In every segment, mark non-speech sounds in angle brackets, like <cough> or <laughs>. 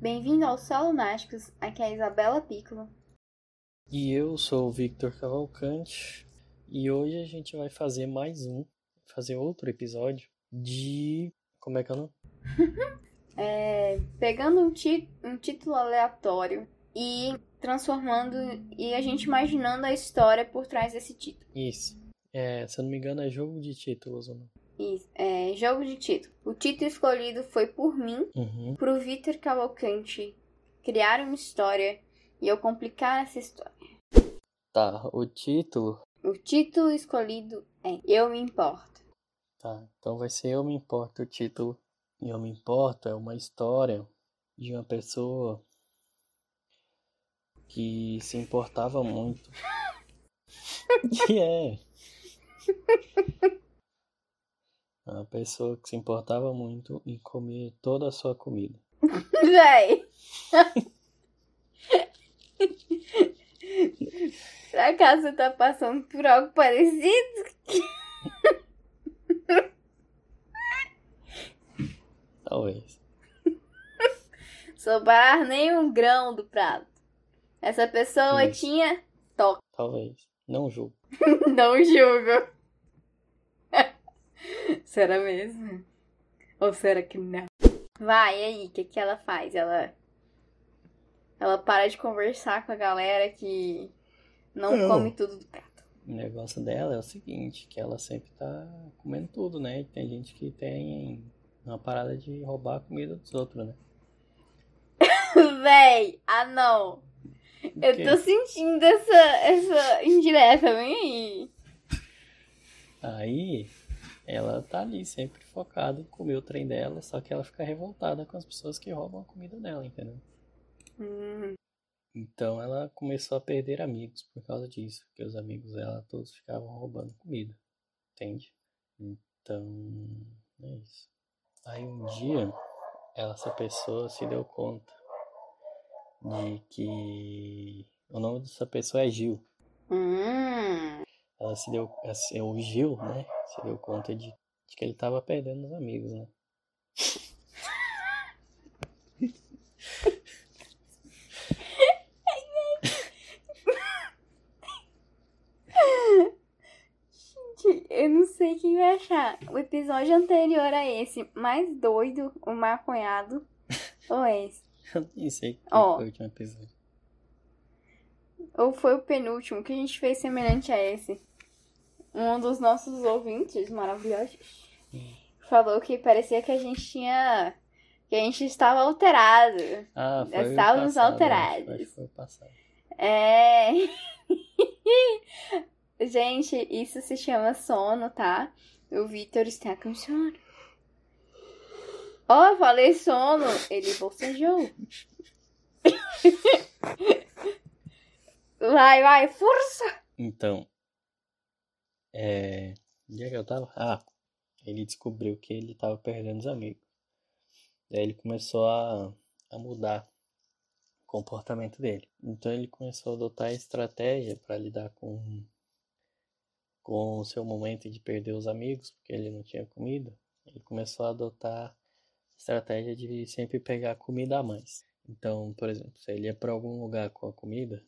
Bem-vindo ao Solo Mágicos, aqui é a Isabela Piccolo. E eu sou o Victor Cavalcante e hoje a gente vai fazer mais um, fazer outro episódio de. Como é que é o nome? <laughs> É, pegando um, ti um título aleatório e transformando e a gente imaginando a história por trás desse título. Isso. É, se eu não me engano, é jogo de títulos ou não? Isso. É, jogo de título. O título escolhido foi por mim, Uhum. pro Vitor Cavalcante criar uma história e eu complicar essa história. Tá, o título. O título escolhido é Eu Me Importo. Tá, então vai ser Eu Me Importo o título. Eu Me Importo é uma história de uma pessoa que se importava muito. <laughs> que é. Uma pessoa que se importava muito em comer toda a sua comida. <laughs> Véi! Por acaso você tá passando por algo parecido? <laughs> Talvez. <laughs> Sobrar nenhum grão do prato. Essa pessoa tinha. Talvez. Não julgo. Não julgo. Será mesmo? Ou será que não? Vai, e aí, o que, que ela faz? Ela. Ela para de conversar com a galera que não Não. come tudo do prato. O negócio dela é o seguinte, que ela sempre tá comendo tudo, né? E tem gente que tem uma parada de roubar a comida dos outros, né? <laughs> Véi, ah não. Eu tô sentindo essa, essa indireta, vem aí. Aí ela tá ali sempre focada em comer o trem dela, só que ela fica revoltada com as pessoas que roubam a comida dela, entendeu? Hum, Então ela começou a perder amigos por causa disso, porque os amigos dela todos ficavam roubando comida, entende? Então é isso. Aí um dia ela, essa pessoa se deu conta de que o nome dessa pessoa é Gil. hum. Ela se deu, assim, o Gil, né? Se deu conta de, de que ele tava perdendo os amigos, né? Gente, eu não sei quem vai achar o episódio anterior a esse mais doido, o maconhado, ou esse. <laughs> Eu nem sei qual Ó. foi o último episódio. Ou foi o penúltimo que a gente fez semelhante a esse. Um dos nossos ouvintes maravilhosos falou que parecia que a gente tinha. que a gente estava alterado. Ah, foi Estávamos passado, alterados. Acho, acho foi passado. É. <laughs> Gente, isso se chama sono, tá? O Vitor está com sono. Ó, eu falei sono. Ele bocejou. <laughs> Vai, vai, força! Então, é... Onde é que eu tava? Ah, ele descobriu que ele tava perdendo os amigos. Daí ele começou a, a mudar o comportamento dele. Então ele começou a adotar estratégia para lidar com com o seu momento de perder os amigos, porque ele não tinha comida. Ele começou a adotar estratégia de sempre pegar comida a mais. Então, por exemplo, se ele ia para algum lugar com a comida,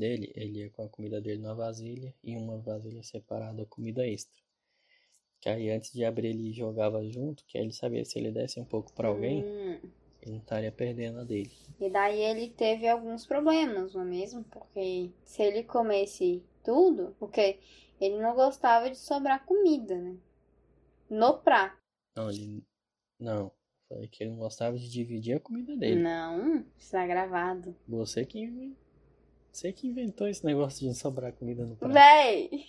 dele, ele ia com a comida dele na vasilha e uma vasilha separada comida extra. Que aí antes de abrir ele jogava junto, que aí ele sabia se ele desse um pouco para alguém, Hum, ele não estaria perdendo a dele. E daí ele teve alguns problemas, não é mesmo? Porque se ele comesse tudo, porque ele não gostava de sobrar comida, né? No prato. Não, ele não. Falei que ele não gostava de dividir a comida dele. Não, está gravado. Você que você que inventou esse negócio de sobrar comida no prato. Véi,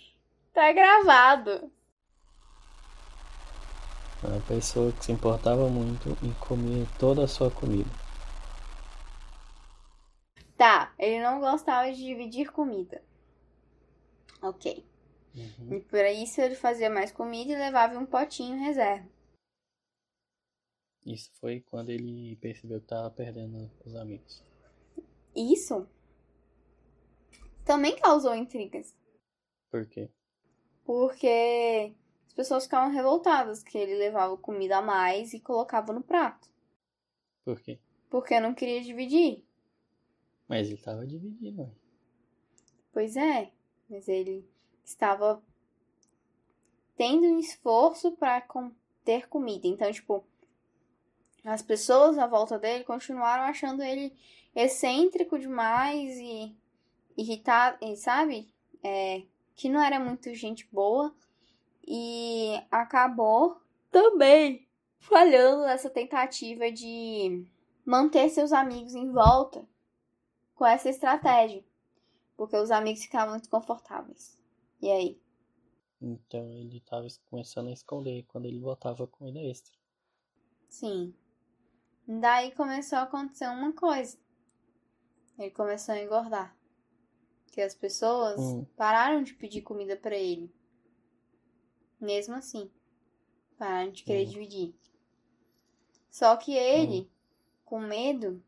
tá gravado. Uma pessoa que se importava muito em comer toda a sua comida. Tá, ele não gostava de dividir comida. Ok. Uhum. E por isso ele fazia mais comida e levava um potinho em reserva. Isso foi quando ele percebeu que estava perdendo os amigos. Isso também causou intrigas. Por quê? Porque as pessoas ficavam revoltadas que ele levava comida a mais e colocava no prato. Por quê? Porque não queria dividir. Mas ele tava dividindo. Pois é, mas ele estava tendo um esforço para ter comida. Então, tipo, as pessoas à volta dele continuaram achando ele excêntrico demais e irritado, e, sabe? É, que não era muito gente boa e acabou também falhando nessa tentativa de manter seus amigos em volta com essa estratégia. Porque os amigos ficavam muito confortáveis. E aí? Então ele tava es- começando a esconder quando ele botava comida extra. Sim. Daí começou a acontecer uma coisa. Ele começou a engordar. Que as pessoas Hum. pararam de pedir comida pra ele. Mesmo assim. Pararam de querer Hum. dividir. Só que ele, com medo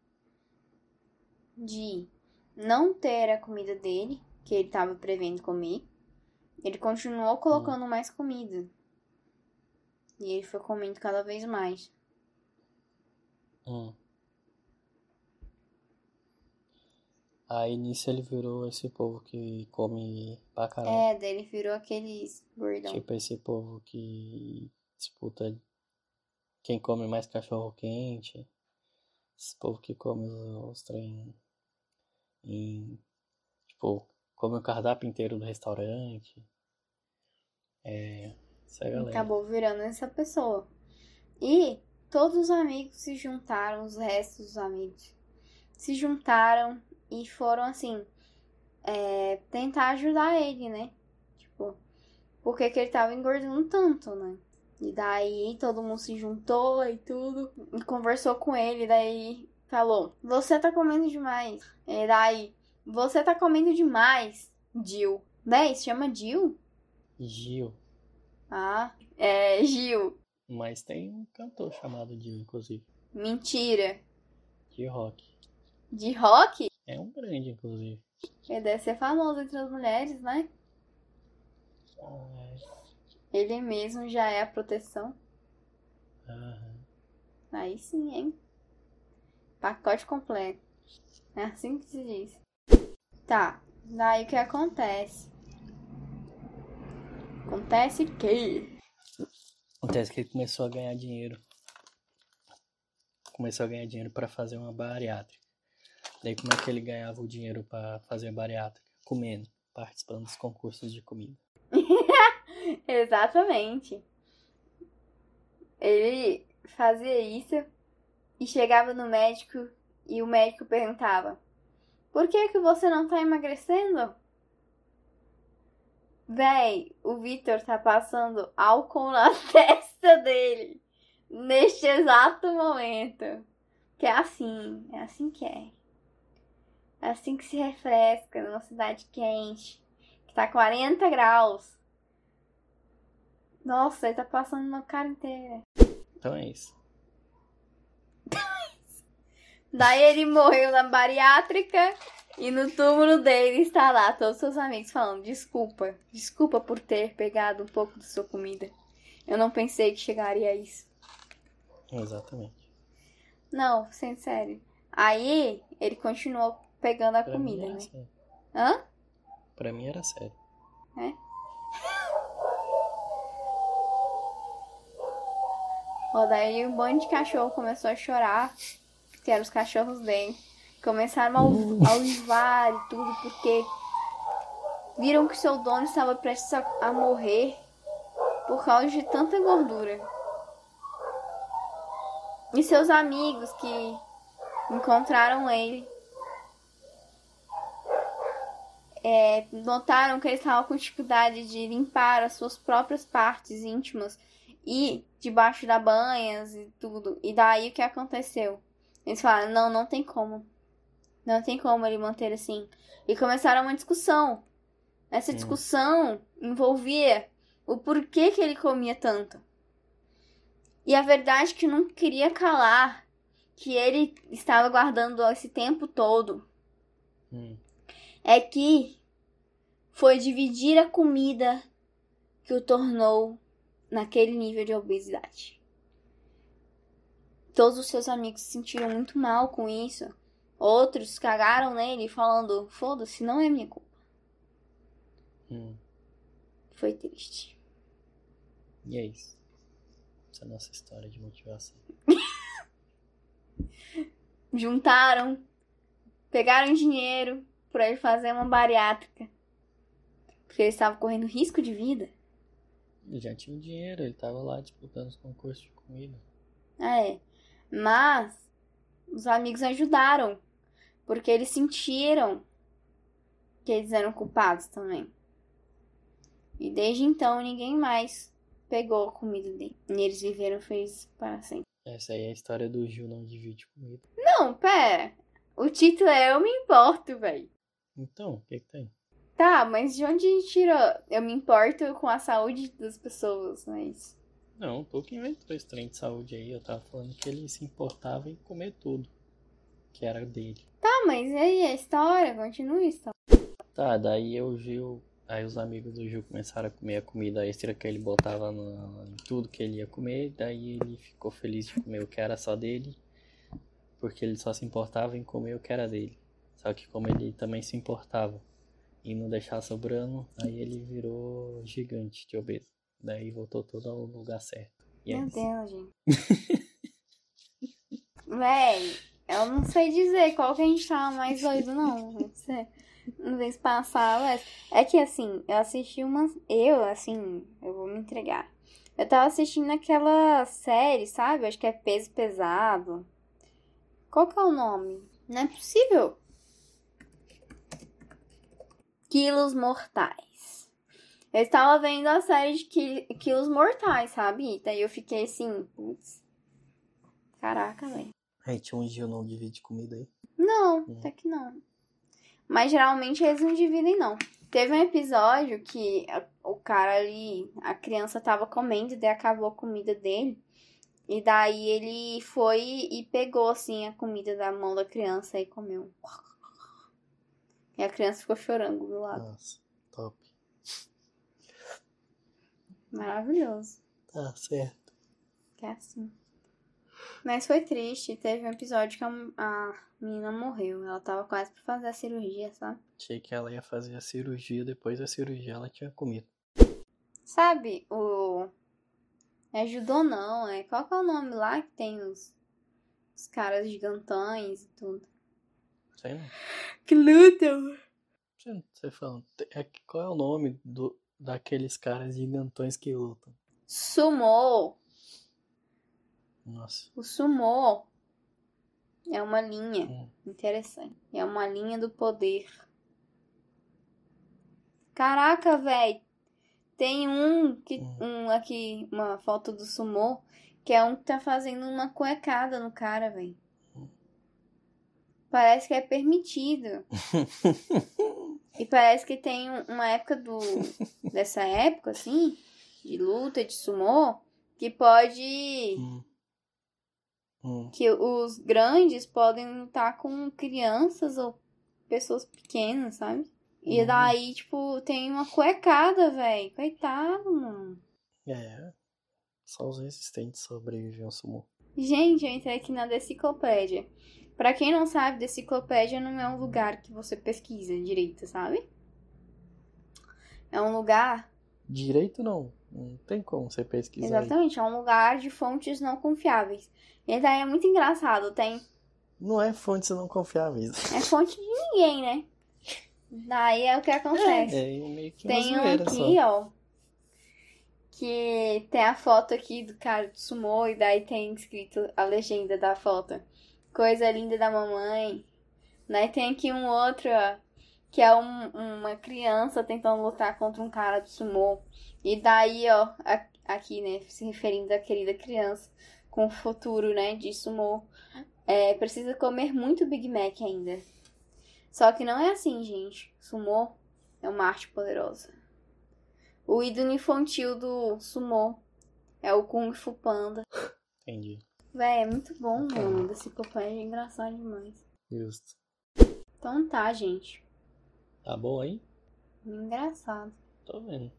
de não ter a comida dele, que ele estava prevendo comer, ele continuou colocando mais comida. E ele foi comendo cada vez mais. Hum. Aí nisso ele virou esse povo que come pra caralho. É, daí ele virou aqueles gordão. Tipo esse povo que disputa quem come mais cachorro quente. Esse povo que come os, os trem em. Tipo, come o cardápio inteiro do restaurante. É. Essa galera. Acabou virando essa pessoa. E todos os amigos se juntaram, os restos dos amigos se juntaram e foram assim é, tentar ajudar ele, né? Tipo, porque que ele tava engordando tanto, né? E daí todo mundo se juntou e tudo e conversou com ele, daí falou: "Você tá comendo demais". E daí: "Você tá comendo demais, Jill". Véi, se chama Jill? Gil. Ah, é Gil. Mas tem um cantor chamado Gil, inclusive. Mentira. De rock. De rock? É um grande, inclusive. Ele deve ser famoso entre as mulheres, né? É, Ele mesmo já é a proteção. aham. Aí sim, hein? Pacote completo. É assim que se diz. Tá. Daí o que acontece? Acontece que. Acontece que ele começou a ganhar dinheiro. Começou a ganhar dinheiro pra fazer uma bariátrica. Daí como é que ele ganhava o dinheiro pra fazer bariátrica? Comendo, participando dos concursos de comida. <laughs> Exatamente. Ele fazia isso e chegava no médico e o médico perguntava: Por que que você não tá emagrecendo? Véi, o Vitor tá passando álcool na <laughs> testa dele neste exato momento. Que é assim, é assim que. É assim que se refresca numa cidade quente, que tá 40 graus. Nossa, ele tá passando na cara inteira. Então é isso. <laughs> Daí ele morreu na bariátrica e no túmulo dele está lá todos seus amigos falando: Desculpa, desculpa por ter pegado um pouco de sua comida. Eu não pensei que chegaria a isso. Exatamente. Não, sendo sério. Aí ele continuou pegando a Pra comida, mim era né? sério. Hã? Pra mim era sério. Ó, daí um bando de cachorro começou a chorar, que eram os cachorros dele. Começaram a uiv- a uivar e tudo, porque viram que seu dono estava prestes a morrer por causa de tanta gordura. E seus amigos que encontraram ele é, notaram que ele estava com dificuldade de limpar as suas próprias partes íntimas e debaixo da banhas e tudo. E daí o que aconteceu? Eles falaram, não, não tem como. Não tem como ele manter assim. E começaram uma discussão. Essa Hum. discussão envolvia o porquê que ele comia tanto. E a verdade é que não queria calar que ele estava guardando esse tempo todo Hum. É que foi dividir a comida que o tornou naquele nível de obesidade. Todos os seus amigos se sentiram muito mal com isso. Outros cagaram nele falando: foda-se, não é minha culpa. Hum. Foi triste. E é isso. Essa é a nossa história de motivação. <laughs> Juntaram, pegaram dinheiro pra ele fazer uma bariátrica. Porque ele estava correndo risco de vida. Ele já tinha o dinheiro, ele tava lá disputando os concursos de comida. É. Mas os amigos ajudaram. Porque eles sentiram que eles eram culpados também. E desde então ninguém mais pegou a comida dele. E eles viveram felizes para sempre. Essa aí é a história do Gil não divide comida. Não, pera. O título é Eu Me Importo, velho. Então, o que que tem? Tá, mas de onde a gente tirou? Eu me importo com a saúde das pessoas, mas. Não, tu que inventou esse trem de saúde aí. Eu tava falando que ele se importava em comer tudo. Que era dele. Tá, mas e aí a história? Continua a história. Tá, daí o Gil. Aí os amigos do Gil começaram a comer a comida extra que ele botava no, em tudo que ele ia comer. Daí ele ficou feliz de comer o que era só dele. Porque ele só se importava em comer o que era dele. Só que como ele também se importava e não deixar sobrando, aí ele virou gigante de obeso. Daí voltou tudo ao lugar certo. E é Meu isso. Deus, <laughs> gente. Véi, eu não sei dizer qual que a gente tava mais doido, não. Não sei. Uma vez passada. É que assim, eu assisti uma. Eu, assim, eu vou me entregar. Eu tava assistindo aquela série, sabe? Acho que é Peso Pesado. Qual que é o nome? Não é possível. Quilos Mortais. Eu estava vendo a série de qui- Quilos Mortais, sabe? Daí eu fiquei assim, putz. Caraca, velho. Aí um Gil não divide comida aí. Não, Hum. até que não. Mas geralmente eles não dividem, não. Teve um episódio que o cara ali, a criança tava comendo, e daí acabou a comida dele. E daí ele foi e pegou, assim, a comida da mão da criança e comeu. E a criança ficou chorando do lado. Nossa, top. Maravilhoso. Tá certo. Que é assim. Mas foi triste. Teve um episódio que a, a menina morreu. Ela tava quase pra fazer a cirurgia, sabe? Achei que ela ia fazer a cirurgia, depois da cirurgia ela tinha comido. Sabe, o. É judô não, é. Qual que é o nome lá que tem os. Os caras gigantões e tudo. Sei não. Que lutam! Você, você falando, é, qual é o nome do, daqueles caras gigantões que lutam? Sumô! Nossa. O sumô é uma linha Hum. interessante. É uma linha do poder. Caraca, velho. Tem um que Hum. um aqui, uma foto do sumô, que é um que tá fazendo uma cuecada no cara, velho. Parece que é permitido. <laughs> E parece que tem um- uma época do dessa época assim, de luta de sumô, que pode Hum. Hum. que os grandes podem lutar com crianças ou pessoas pequenas, sabe? E Uhum. daí, tipo, tem uma cuecada, velho. Coitado, mano. É. Só os resistentes sobrevivem ao sumô. Gente, eu entrei aqui na Deciclopédia. Pra quem não sabe, Deciclopédia não é um lugar que você pesquisa direito, sabe? É um lugar, Direito não. Não tem como você pesquisar. aí. exatamente, é um lugar de fontes não confiáveis. E daí é muito engraçado, tem Não é fontes não confiáveis. é fonte de ninguém, né? Daí é o que acontece. É meio que Tem um aqui, só. ó. Que tem a foto aqui do cara do sumô e daí tem escrito a legenda da foto. Coisa linda da mamãe. Daí tem aqui um outro, ó. Que é um- uma criança tentando lutar contra um cara do sumô. E daí, ó, aqui, né, se referindo à querida criança com o futuro, né, de sumô. É, precisa comer muito Big Mac ainda. Só que não é assim, gente. Sumô é uma arte poderosa. O ídolo infantil do sumô é o Kung Fu Panda. Entendi. Véi, é muito bom, mano. Desse copé é engraçado demais. Justo. Então tá, gente. Tá bom aí? Engraçado. Tô vendo.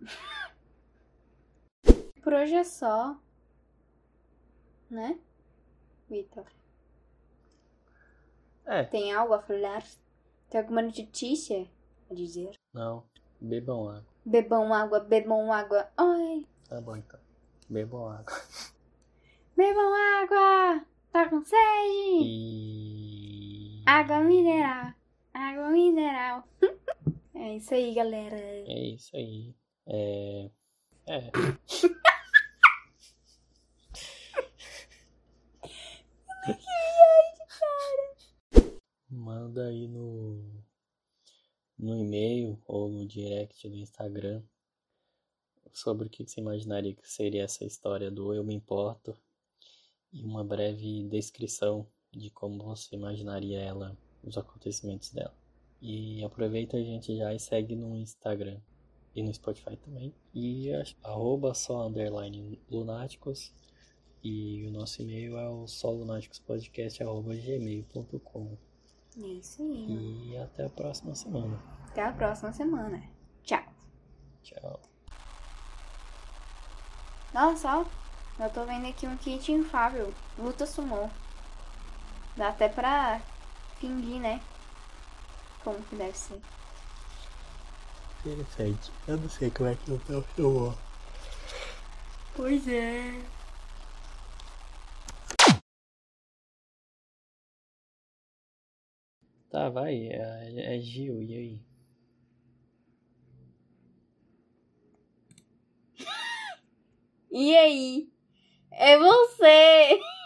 <laughs> Por hoje é só. Né? Vitor? É, Tem algo a falar? Tem alguma notícia a dizer? não. Bebam água. Bebam água, bebam água. Ai, Tá bom então. Bebam água. <laughs> bebam água! Tá com sede? E. Água mineral. Água mineral. <laughs> é isso aí, galera. É isso aí. É. É. Manda aí no, no e-mail ou no direct do Instagram sobre o que você imaginaria que seria essa história do Eu Me Importo e uma breve descrição de como você imaginaria ela, os acontecimentos dela. E aproveita a gente já e segue no Instagram e no Spotify também. E arroba só underline lunáticos. E o nosso e-mail é o solunáticospodcast.gmail.com. É isso aí. E até a próxima semana. Até a próxima semana. Tchau. Tchau. Nossa. Eu tô vendo aqui um kit infável. Luta sumô. Dá até pra fingir, né? Como que deve ser. Interessante. Eu não sei como é que eu tô filmando. Pois é. Tá, vai. É, é Gil, e aí? E aí? É você! <laughs>